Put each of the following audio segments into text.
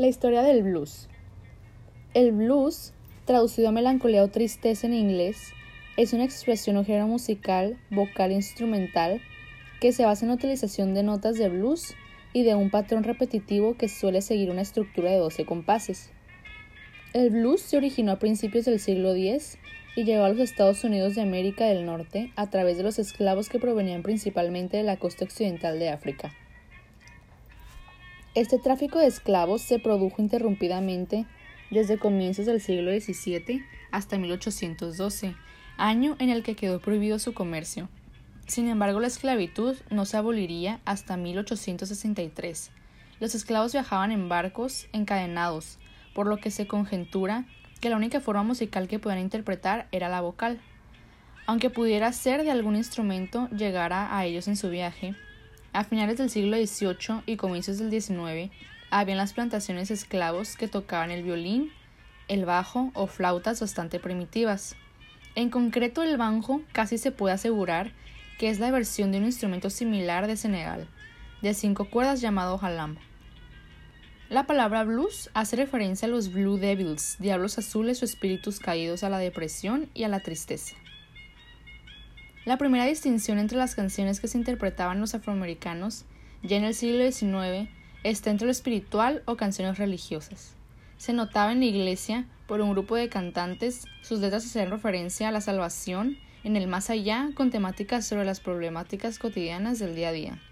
La historia del blues. El blues, traducido a melancolía o tristeza en inglés, es una expresión o género musical, vocal e instrumental que se basa en la utilización de notas de blues y de un patrón repetitivo que suele seguir una estructura de 12 compases. El blues se originó a principios del siglo X y llegó a los Estados Unidos de América del Norte a través de los esclavos que provenían principalmente de la costa occidental de África. Este tráfico de esclavos se produjo interrumpidamente desde comienzos del siglo XVII hasta 1812, año en el que quedó prohibido su comercio. Sin embargo, la esclavitud no se aboliría hasta 1863. Los esclavos viajaban en barcos encadenados, por lo que se conjetura que la única forma musical que podían interpretar era la vocal. Aunque pudiera ser de algún instrumento llegara a ellos en su viaje, a finales del siglo XVIII y comienzos del XIX había en las plantaciones esclavos que tocaban el violín, el bajo o flautas bastante primitivas. En concreto, el banjo casi se puede asegurar que es la versión de un instrumento similar de Senegal, de cinco cuerdas llamado halam. La palabra blues hace referencia a los Blue Devils, diablos azules o espíritus caídos a la depresión y a la tristeza. La primera distinción entre las canciones que se interpretaban los afroamericanos, ya en el siglo XIX, está entre lo espiritual o canciones religiosas. Se notaba en la iglesia, por un grupo de cantantes, sus letras hacían referencia a la salvación en el más allá con temáticas sobre las problemáticas cotidianas del día a día.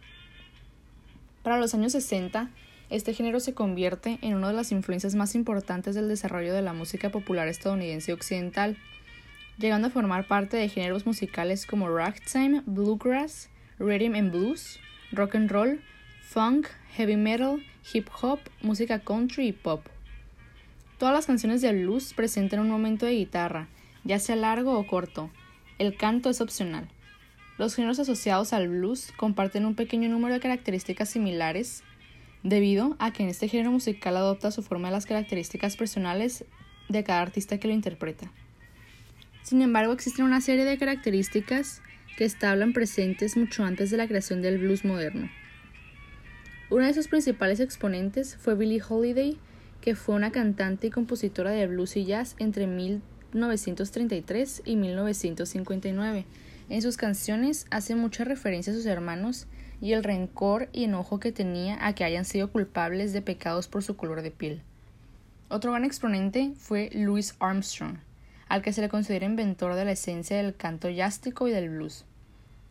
Para los años 60, este género se convierte en una de las influencias más importantes del desarrollo de la música popular estadounidense occidental, llegando a formar parte de géneros musicales como ragtime, bluegrass, rhythm and blues, rock and roll, funk, heavy metal, hip hop, música country y pop. Todas las canciones de blues presentan un momento de guitarra, ya sea largo o corto. El canto es opcional. Los géneros asociados al blues comparten un pequeño número de características similares, debido a que en este género musical adopta su forma de las características personales de cada artista que lo interpreta. Sin embargo, existen una serie de características que estaban presentes mucho antes de la creación del blues moderno. Una de sus principales exponentes fue Billie Holiday, que fue una cantante y compositora de blues y jazz entre 1933 y 1959. En sus canciones hace mucha referencia a sus hermanos y el rencor y enojo que tenía a que hayan sido culpables de pecados por su color de piel. Otro gran exponente fue Louis Armstrong, al que se le considera inventor de la esencia del canto yástico y del blues.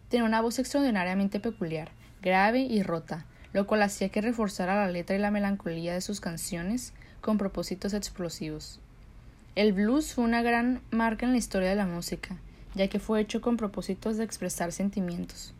Tenía una voz extraordinariamente peculiar, grave y rota, lo cual hacía que reforzara la letra y la melancolía de sus canciones con propósitos explosivos. El blues fue una gran marca en la historia de la música, ya que fue hecho con propósitos de expresar sentimientos.